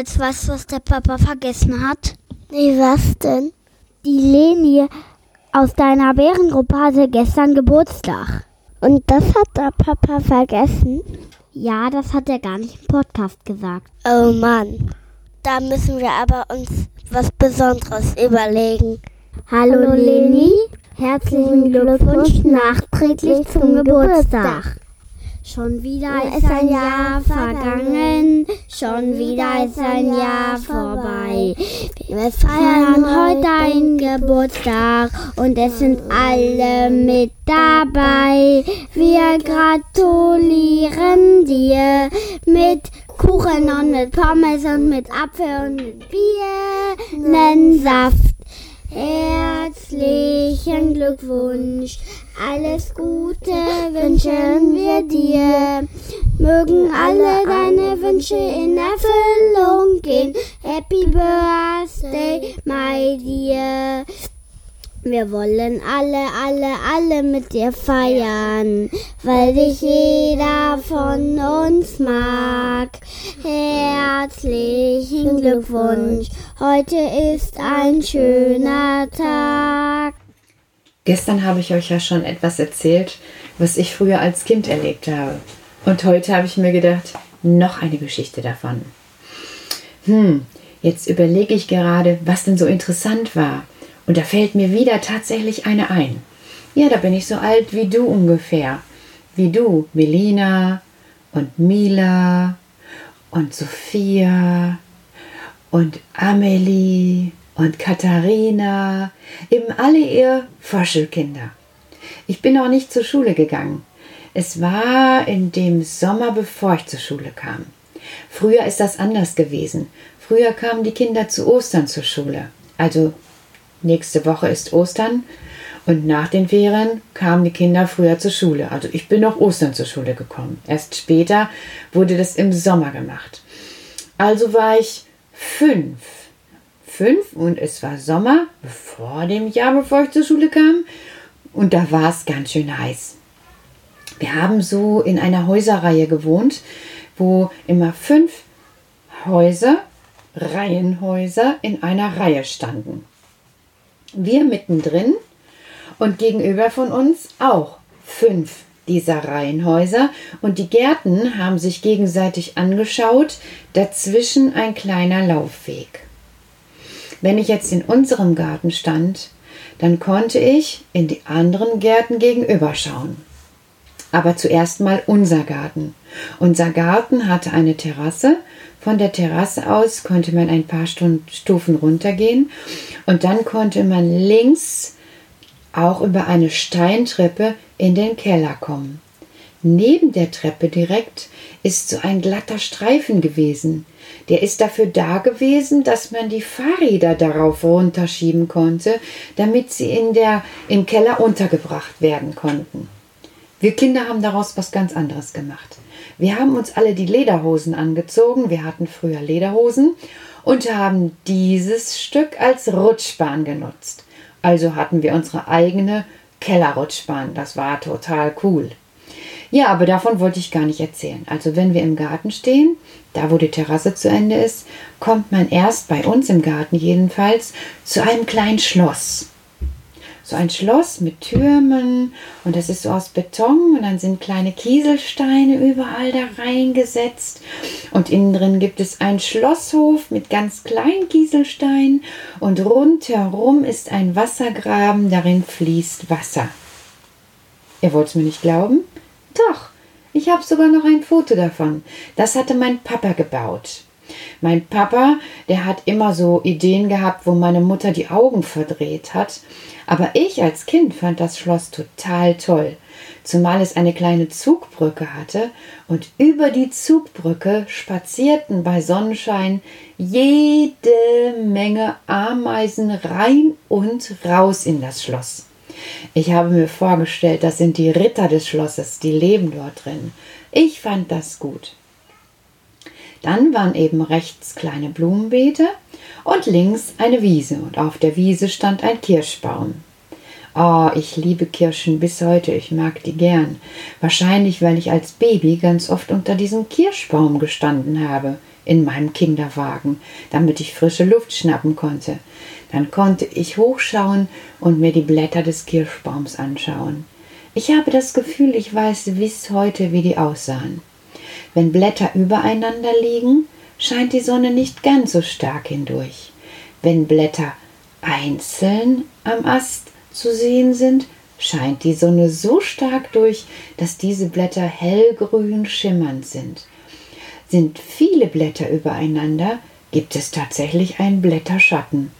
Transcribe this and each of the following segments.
Moritz, weißt du, was der Papa vergessen hat? Nee, was denn? Die Leni aus deiner Bärengruppe hatte gestern Geburtstag. Und das hat der Papa vergessen? Ja, das hat er gar nicht im Podcast gesagt. Oh Mann. Da müssen wir aber uns was Besonderes überlegen. Hallo, Hallo Leni, herzlichen Glückwunsch nachträglich zum Geburtstag. Schon wieder ist ein Jahr vergangen, schon wieder ist ein Jahr vorbei. Wir feiern heute deinen Geburtstag und es sind alle mit dabei. Wir gratulieren dir mit Kuchen und mit Pommes und mit Apfel und mit Bier, nen Saft. Herzlichen Glückwunsch, alles Gute wünschen wir dir. Mögen alle deine Wünsche in Erfüllung gehen. Happy Birthday, my dear. Wir wollen alle, alle, alle mit dir feiern, weil dich jeder von uns mag. Herzlichen Glückwunsch, heute ist ein schöner Tag. Gestern habe ich euch ja schon etwas erzählt, was ich früher als Kind erlebt habe. Und heute habe ich mir gedacht, noch eine Geschichte davon. Hm, jetzt überlege ich gerade, was denn so interessant war und da fällt mir wieder tatsächlich eine ein. Ja, da bin ich so alt wie du ungefähr. Wie du, Melina und Mila und Sophia und Amelie und Katharina, eben alle ihr Forschelkinder. Ich bin noch nicht zur Schule gegangen. Es war in dem Sommer, bevor ich zur Schule kam. Früher ist das anders gewesen. Früher kamen die Kinder zu Ostern zur Schule. Also Nächste Woche ist Ostern und nach den Ferien kamen die Kinder früher zur Schule. Also ich bin noch Ostern zur Schule gekommen. Erst später wurde das im Sommer gemacht. Also war ich fünf. Fünf und es war Sommer, vor dem Jahr, bevor ich zur Schule kam. Und da war es ganz schön heiß. Wir haben so in einer Häuserreihe gewohnt, wo immer fünf Häuser, Reihenhäuser in einer Reihe standen wir mittendrin und gegenüber von uns auch fünf dieser Reihenhäuser und die Gärten haben sich gegenseitig angeschaut, dazwischen ein kleiner Laufweg. Wenn ich jetzt in unserem Garten stand, dann konnte ich in die anderen Gärten gegenüber schauen. Aber zuerst mal unser Garten. Unser Garten hatte eine Terrasse von der Terrasse aus konnte man ein paar Stufen runtergehen und dann konnte man links auch über eine Steintreppe in den Keller kommen. Neben der Treppe direkt ist so ein glatter Streifen gewesen. Der ist dafür da gewesen, dass man die Fahrräder darauf runterschieben konnte, damit sie in der, im Keller untergebracht werden konnten. Wir Kinder haben daraus was ganz anderes gemacht. Wir haben uns alle die Lederhosen angezogen. Wir hatten früher Lederhosen und haben dieses Stück als Rutschbahn genutzt. Also hatten wir unsere eigene Kellerrutschbahn. Das war total cool. Ja, aber davon wollte ich gar nicht erzählen. Also wenn wir im Garten stehen, da wo die Terrasse zu Ende ist, kommt man erst bei uns im Garten jedenfalls zu einem kleinen Schloss so ein Schloss mit Türmen und das ist so aus Beton und dann sind kleine Kieselsteine überall da reingesetzt und innen drin gibt es einen Schlosshof mit ganz kleinen Kieselsteinen und rundherum ist ein Wassergraben, darin fließt Wasser. Ihr wollt es mir nicht glauben? Doch, ich habe sogar noch ein Foto davon. Das hatte mein Papa gebaut. Mein Papa, der hat immer so Ideen gehabt, wo meine Mutter die Augen verdreht hat. Aber ich als Kind fand das Schloss total toll, zumal es eine kleine Zugbrücke hatte und über die Zugbrücke spazierten bei Sonnenschein jede Menge Ameisen rein und raus in das Schloss. Ich habe mir vorgestellt, das sind die Ritter des Schlosses, die leben dort drin. Ich fand das gut. Dann waren eben rechts kleine Blumenbeete und links eine Wiese und auf der Wiese stand ein Kirschbaum. Oh, ich liebe Kirschen bis heute, ich mag die gern. Wahrscheinlich, weil ich als Baby ganz oft unter diesem Kirschbaum gestanden habe. in meinem Kinderwagen, damit ich frische Luft schnappen konnte. Dann konnte ich hochschauen und mir die Blätter des Kirschbaums anschauen. Ich habe das Gefühl, ich weiß bis heute, wie die aussahen. Wenn Blätter übereinander liegen, scheint die Sonne nicht ganz so stark hindurch. Wenn Blätter einzeln am Ast zu sehen sind, scheint die Sonne so stark durch, dass diese Blätter hellgrün schimmernd sind. Sind viele Blätter übereinander, gibt es tatsächlich einen Blätterschatten.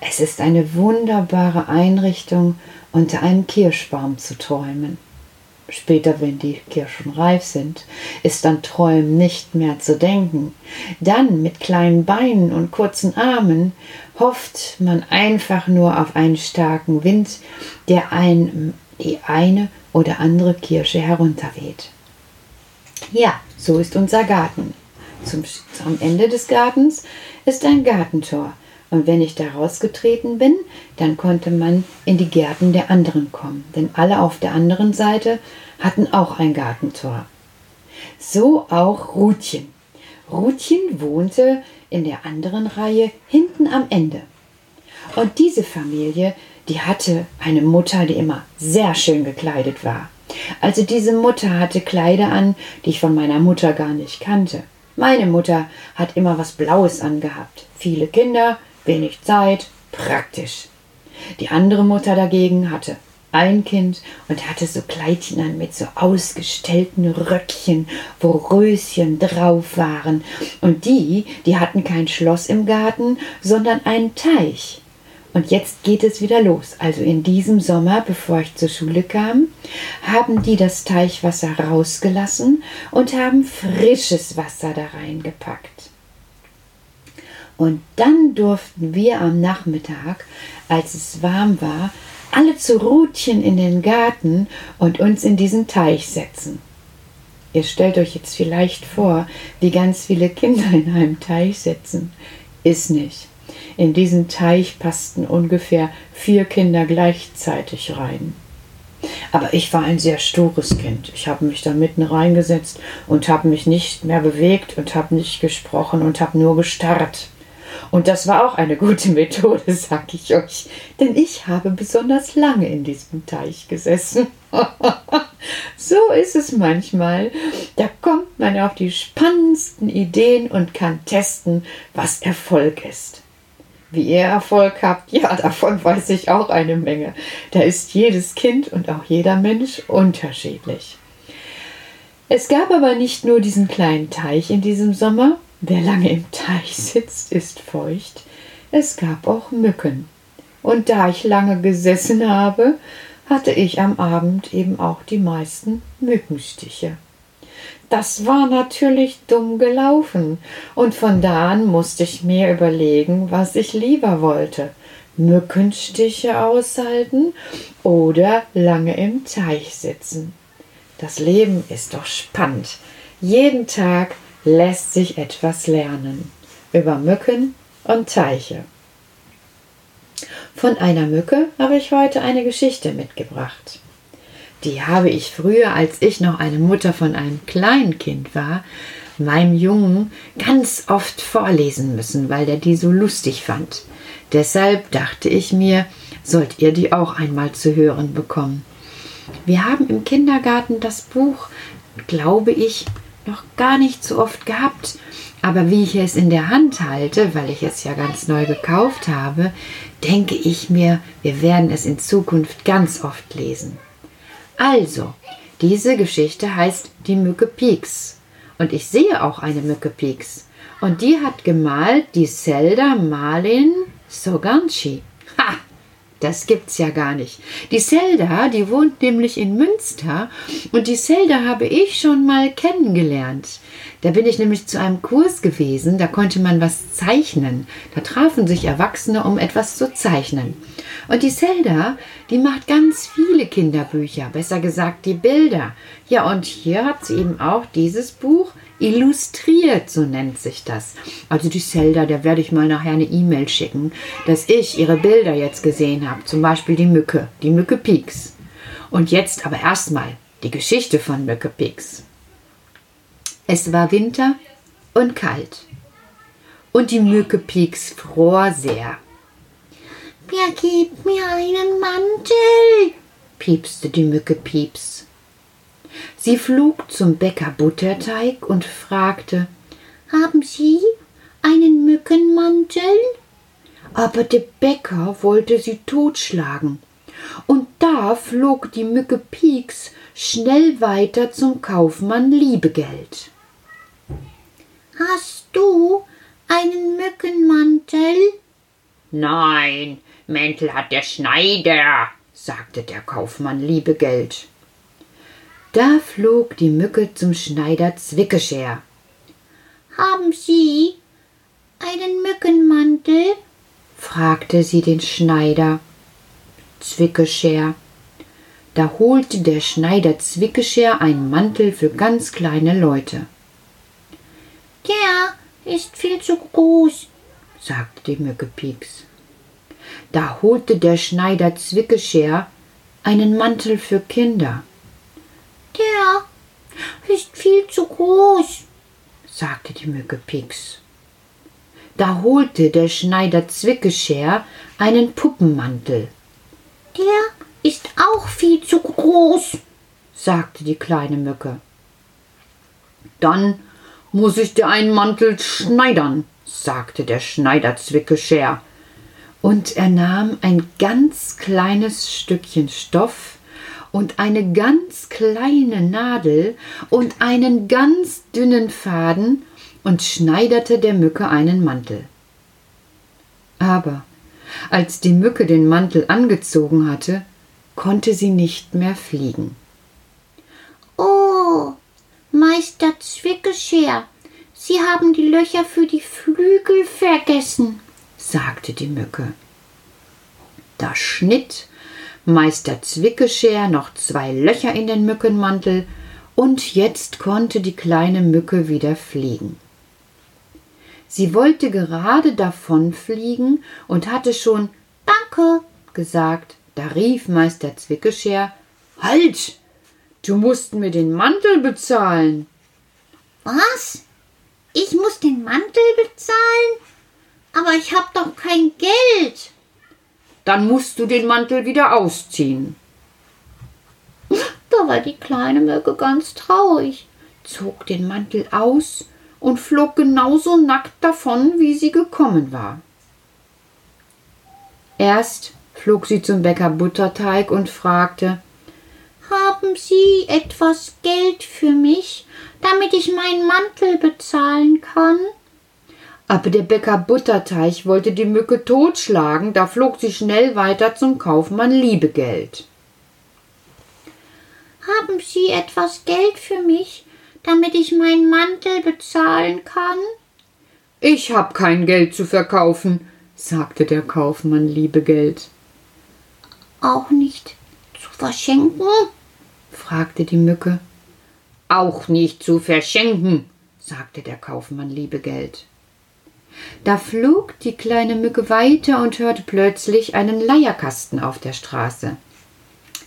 Es ist eine wunderbare Einrichtung, unter einem Kirschbaum zu träumen. Später, wenn die Kirschen reif sind, ist an Träumen nicht mehr zu denken. Dann mit kleinen Beinen und kurzen Armen hofft man einfach nur auf einen starken Wind, der ein, die eine oder andere Kirsche herunterweht. Ja, so ist unser Garten. Zum, am Ende des Gartens ist ein Gartentor. Und wenn ich da rausgetreten bin, dann konnte man in die Gärten der anderen kommen, denn alle auf der anderen Seite hatten auch ein Gartentor. So auch Rutchen. Rutchen wohnte in der anderen Reihe hinten am Ende. Und diese Familie, die hatte eine Mutter, die immer sehr schön gekleidet war. Also diese Mutter hatte Kleider an, die ich von meiner Mutter gar nicht kannte. Meine Mutter hat immer was Blaues angehabt. Viele Kinder, wenig Zeit, praktisch. Die andere Mutter dagegen hatte ein Kind und hatte so Kleidchen an mit so ausgestellten Röckchen, wo Röschen drauf waren. Und die, die hatten kein Schloss im Garten, sondern einen Teich. Und jetzt geht es wieder los. Also in diesem Sommer, bevor ich zur Schule kam, haben die das Teichwasser rausgelassen und haben frisches Wasser da reingepackt. Und dann durften wir am Nachmittag, als es warm war, alle zu Rutchen in den Garten und uns in diesen Teich setzen. Ihr stellt euch jetzt vielleicht vor, wie ganz viele Kinder in einem Teich sitzen. Ist nicht. In diesen Teich passten ungefähr vier Kinder gleichzeitig rein. Aber ich war ein sehr stures Kind. Ich habe mich da mitten reingesetzt und habe mich nicht mehr bewegt und habe nicht gesprochen und habe nur gestarrt. Und das war auch eine gute Methode, sag ich euch, denn ich habe besonders lange in diesem Teich gesessen. so ist es manchmal. Da kommt man auf die spannendsten Ideen und kann testen, was Erfolg ist. Wie ihr Erfolg habt, ja, davon weiß ich auch eine Menge. Da ist jedes Kind und auch jeder Mensch unterschiedlich. Es gab aber nicht nur diesen kleinen Teich in diesem Sommer, Wer lange im Teich sitzt, ist feucht. Es gab auch Mücken. Und da ich lange gesessen habe, hatte ich am Abend eben auch die meisten Mückenstiche. Das war natürlich dumm gelaufen, und von da an musste ich mir überlegen, was ich lieber wollte. Mückenstiche aushalten oder lange im Teich sitzen. Das Leben ist doch spannend. Jeden Tag lässt sich etwas lernen über Mücken und Teiche. Von einer Mücke habe ich heute eine Geschichte mitgebracht. Die habe ich früher, als ich noch eine Mutter von einem kleinen Kind war, meinem Jungen ganz oft vorlesen müssen, weil der die so lustig fand. Deshalb dachte ich mir, sollt ihr die auch einmal zu hören bekommen. Wir haben im Kindergarten das Buch, glaube ich, noch gar nicht so oft gehabt. Aber wie ich es in der Hand halte, weil ich es ja ganz neu gekauft habe, denke ich mir, wir werden es in Zukunft ganz oft lesen. Also, diese Geschichte heißt Die Mücke Pieks. Und ich sehe auch eine Mücke Pieks. Und die hat gemalt die Zelda Malin Soganchi. Das gibt's ja gar nicht. Die Zelda, die wohnt nämlich in Münster und die Zelda habe ich schon mal kennengelernt. Da bin ich nämlich zu einem Kurs gewesen, da konnte man was zeichnen. Da trafen sich Erwachsene, um etwas zu zeichnen. Und die Zelda, die macht ganz viele Kinderbücher, besser gesagt die Bilder. Ja, und hier hat sie eben auch dieses Buch illustriert, so nennt sich das. Also die Zelda, der werde ich mal nachher eine E-Mail schicken, dass ich ihre Bilder jetzt gesehen habe. Zum Beispiel die Mücke, die Mücke Pieks. Und jetzt aber erstmal die Geschichte von Mücke Pieks. Es war Winter und kalt. Und die Mücke Pieks fror sehr. Wer gibt mir einen Mantel? piepste die Mücke Pieps. Sie flog zum Bäcker Butterteig und fragte, Haben Sie einen Mückenmantel? aber der Bäcker wollte sie totschlagen. Und da flog die Mücke Pieks schnell weiter zum Kaufmann Liebegeld. Hast du einen Mückenmantel? Nein, Mäntel hat der Schneider, sagte der Kaufmann Liebegeld. Da flog die Mücke zum Schneider Zwickescher. Haben Sie einen Mückenmantel? fragte sie den Schneider Zwickescher. Da holte der Schneider Zwickescher einen Mantel für ganz kleine Leute. Der ist viel zu groß, sagte die Mücke Pieks. Da holte der Schneider Zwickescher einen Mantel für Kinder, der ist viel zu groß. sagte die Mücke Pieks. Da holte der Schneider Zwickescher einen Puppenmantel, Der ist auch viel zu groß. sagte die kleine Mücke. Dann muss ich dir einen Mantel schneidern, sagte der Schneider Zwickescher. Und er nahm ein ganz kleines Stückchen Stoff und eine ganz kleine Nadel und einen ganz dünnen Faden und schneiderte der Mücke einen Mantel. Aber als die Mücke den Mantel angezogen hatte, konnte sie nicht mehr fliegen. Meister Zwickescher, Sie haben die Löcher für die Flügel vergessen. sagte die Mücke. Da schnitt Meister Zwickescher noch zwei Löcher in den Mückenmantel, und jetzt konnte die kleine Mücke wieder fliegen. Sie wollte gerade davonfliegen und hatte schon Danke gesagt. Da rief Meister Zwickescher Halt! Du musst mir den Mantel bezahlen. Was? Ich muss den Mantel bezahlen? Aber ich hab doch kein Geld. Dann musst du den Mantel wieder ausziehen. Da war die kleine Mücke ganz traurig. zog den Mantel aus und flog genauso nackt davon, wie sie gekommen war. Erst flog sie zum Bäcker Butterteig und fragte, Haben Sie etwas Geld für mich, damit ich meinen Mantel bezahlen kann? aber der Bäcker Butterteig wollte die Mücke totschlagen, da flog sie schnell weiter zum Kaufmann Liebegeld. Haben Sie etwas Geld für mich, damit ich meinen Mantel bezahlen kann? Ich hab kein Geld zu verkaufen, sagte der Kaufmann Liebegeld. Auch nicht verschenken? fragte die Mücke. Auch nicht zu verschenken, sagte der Kaufmann Liebegeld. Da flog die kleine Mücke weiter und hörte plötzlich einen Leierkasten auf der Straße.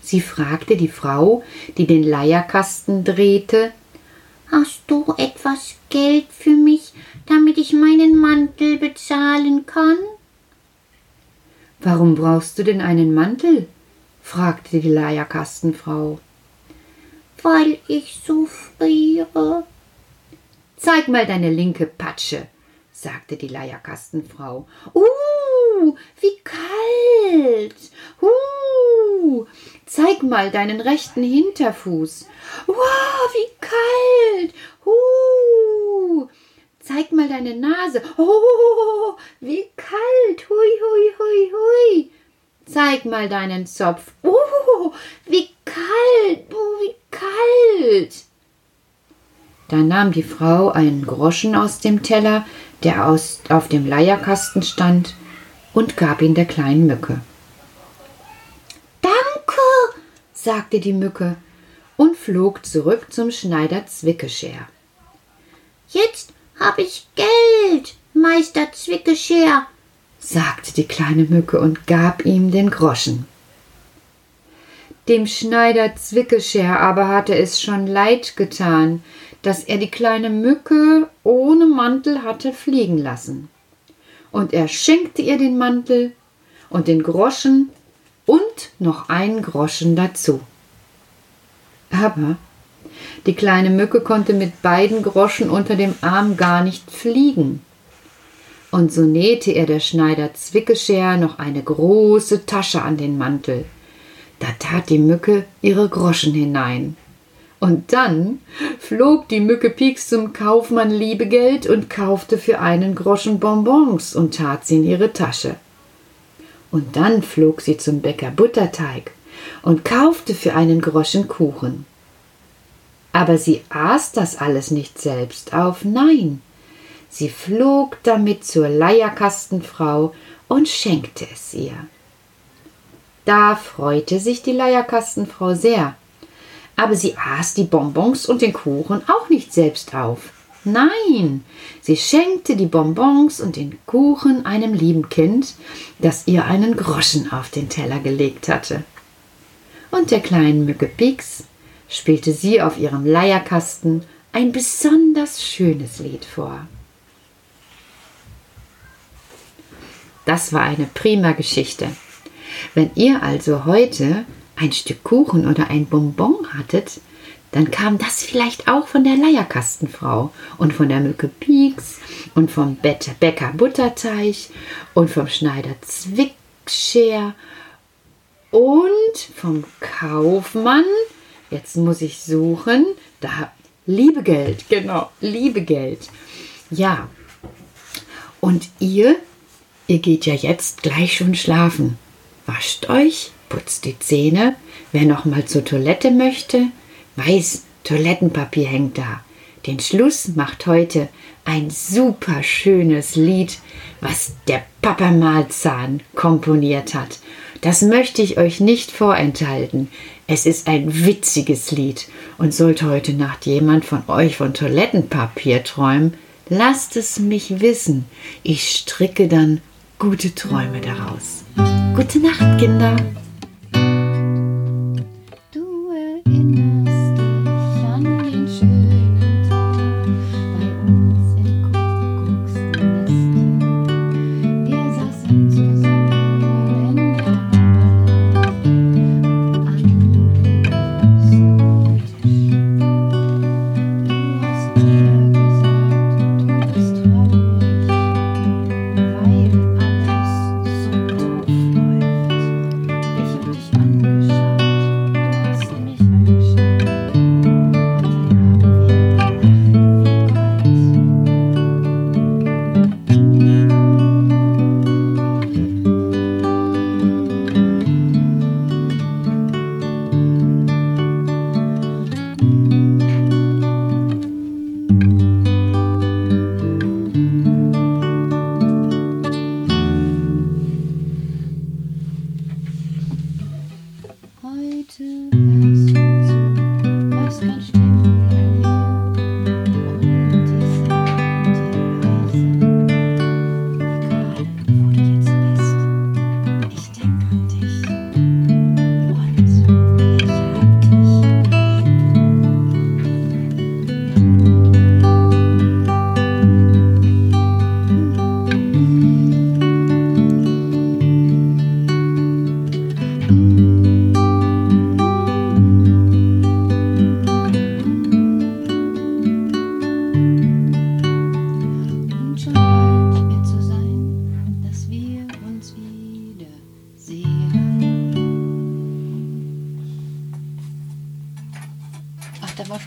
Sie fragte die Frau, die den Leierkasten drehte, Hast du etwas Geld für mich, damit ich meinen Mantel bezahlen kann? Warum brauchst du denn einen Mantel? Fragte die Leierkastenfrau. Weil ich so friere. Zeig mal deine linke Patsche, sagte die Leierkastenfrau. Uh, wie kalt! Uh, zeig mal deinen rechten Hinterfuß. Wow, wie kalt! Uh, zeig mal deine Nase. Oh, wie kalt! Hui, hui, hui, hui. Zeig mal deinen Zopf. Oh, wie kalt! Oh, wie kalt! Da nahm die Frau einen Groschen aus dem Teller, der aus, auf dem Leierkasten stand, und gab ihn der kleinen Mücke. Danke, sagte die Mücke und flog zurück zum Schneider Zwickescher. jetzt hab ich Geld, Meister Zwickescher. Sagte die kleine Mücke und gab ihm den Groschen. Dem Schneider Zwickescher aber hatte es schon leid getan, dass er die kleine Mücke ohne Mantel hatte fliegen lassen. Und er schenkte ihr den Mantel und den Groschen und noch einen Groschen dazu. Aber die kleine Mücke konnte mit beiden Groschen unter dem Arm gar nicht fliegen. Und so nähte er der Schneider Zwickescher noch eine große Tasche an den Mantel. Da tat die Mücke ihre Groschen hinein. Und dann flog die Mücke Pieks zum Kaufmann Liebegeld und kaufte für einen Groschen Bonbons und tat sie in ihre Tasche. Und dann flog sie zum Bäcker Butterteig und kaufte für einen Groschen Kuchen. Aber sie aß das alles nicht selbst auf, nein, sie flog damit zur Leierkastenfrau und schenkte es ihr. Da freute sich die Leierkastenfrau sehr, aber sie aß die Bonbons und den Kuchen auch nicht selbst auf. Nein, sie schenkte die Bonbons und den Kuchen einem lieben Kind, das ihr einen Groschen auf den Teller gelegt hatte. Und der kleinen Mücke Pix spielte sie auf ihrem Leierkasten ein besonders schönes Lied vor. Das war eine prima Geschichte. Wenn ihr also heute ein Stück Kuchen oder ein Bonbon hattet, dann kam das vielleicht auch von der Leierkastenfrau und von der Mücke Pieks und vom Bäcker Butterteig und vom Schneider Zwickscher und vom Kaufmann. Jetzt muss ich suchen. Da Liebegeld, genau, Liebegeld. Ja. Und ihr, ihr geht ja jetzt gleich schon schlafen. Wascht euch, putzt die Zähne. Wer noch mal zur Toilette möchte, weiß, Toilettenpapier hängt da. Den Schluss macht heute ein super schönes Lied, was der Papa Malzahn komponiert hat. Das möchte ich euch nicht vorenthalten. Es ist ein witziges Lied und sollte heute Nacht jemand von euch von Toilettenpapier träumen, lasst es mich wissen. Ich stricke dann gute Träume daraus. Gute Nacht, Kinder. Heute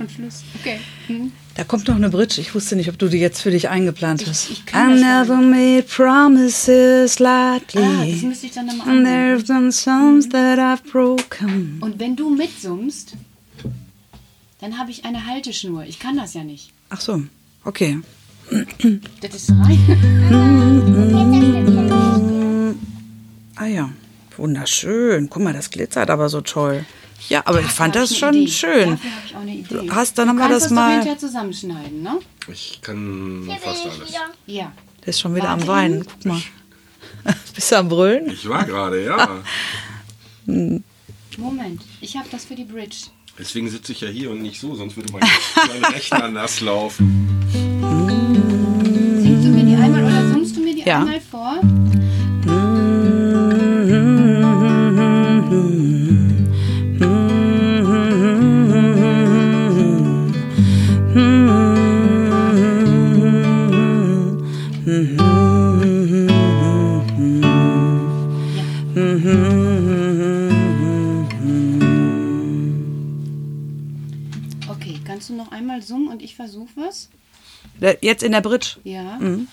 schon Schluss. Okay. Hm. Da kommt noch eine Bridge. Ich wusste nicht, ob du die jetzt für dich eingeplant hast. ich kann I never made promises lightly. Ah, das müsste ich dann nochmal And there's been some that I've broken. Und wenn du mitsummst, dann habe ich eine Halteschnur. Ich kann das ja nicht. Ach so, okay. Das ist rein. Ah ja, wunderschön. Guck mal, das glitzert aber so toll. Ja, aber ich fand das schon Idee. schön. Dafür ich auch eine Idee. Hast dann du mal das mal. hinterher zusammenschneiden, ne? Ich kann Hier fast alles. Wieder. Ja. Der ist schon wieder Warte am Weinen. Guck mal. Bist du am Brüllen? Ich war gerade, ja. Moment, ich habe das für die Bridge. Deswegen sitze ich ja hier und nicht so, sonst würde mein, mein Rechner nass laufen. Singst du mir die einmal oder summst du mir die ja. einmal vor? Okay, kannst du noch einmal summen und ich versuche was? Äh, jetzt in der Bridge. Ja. Mhm.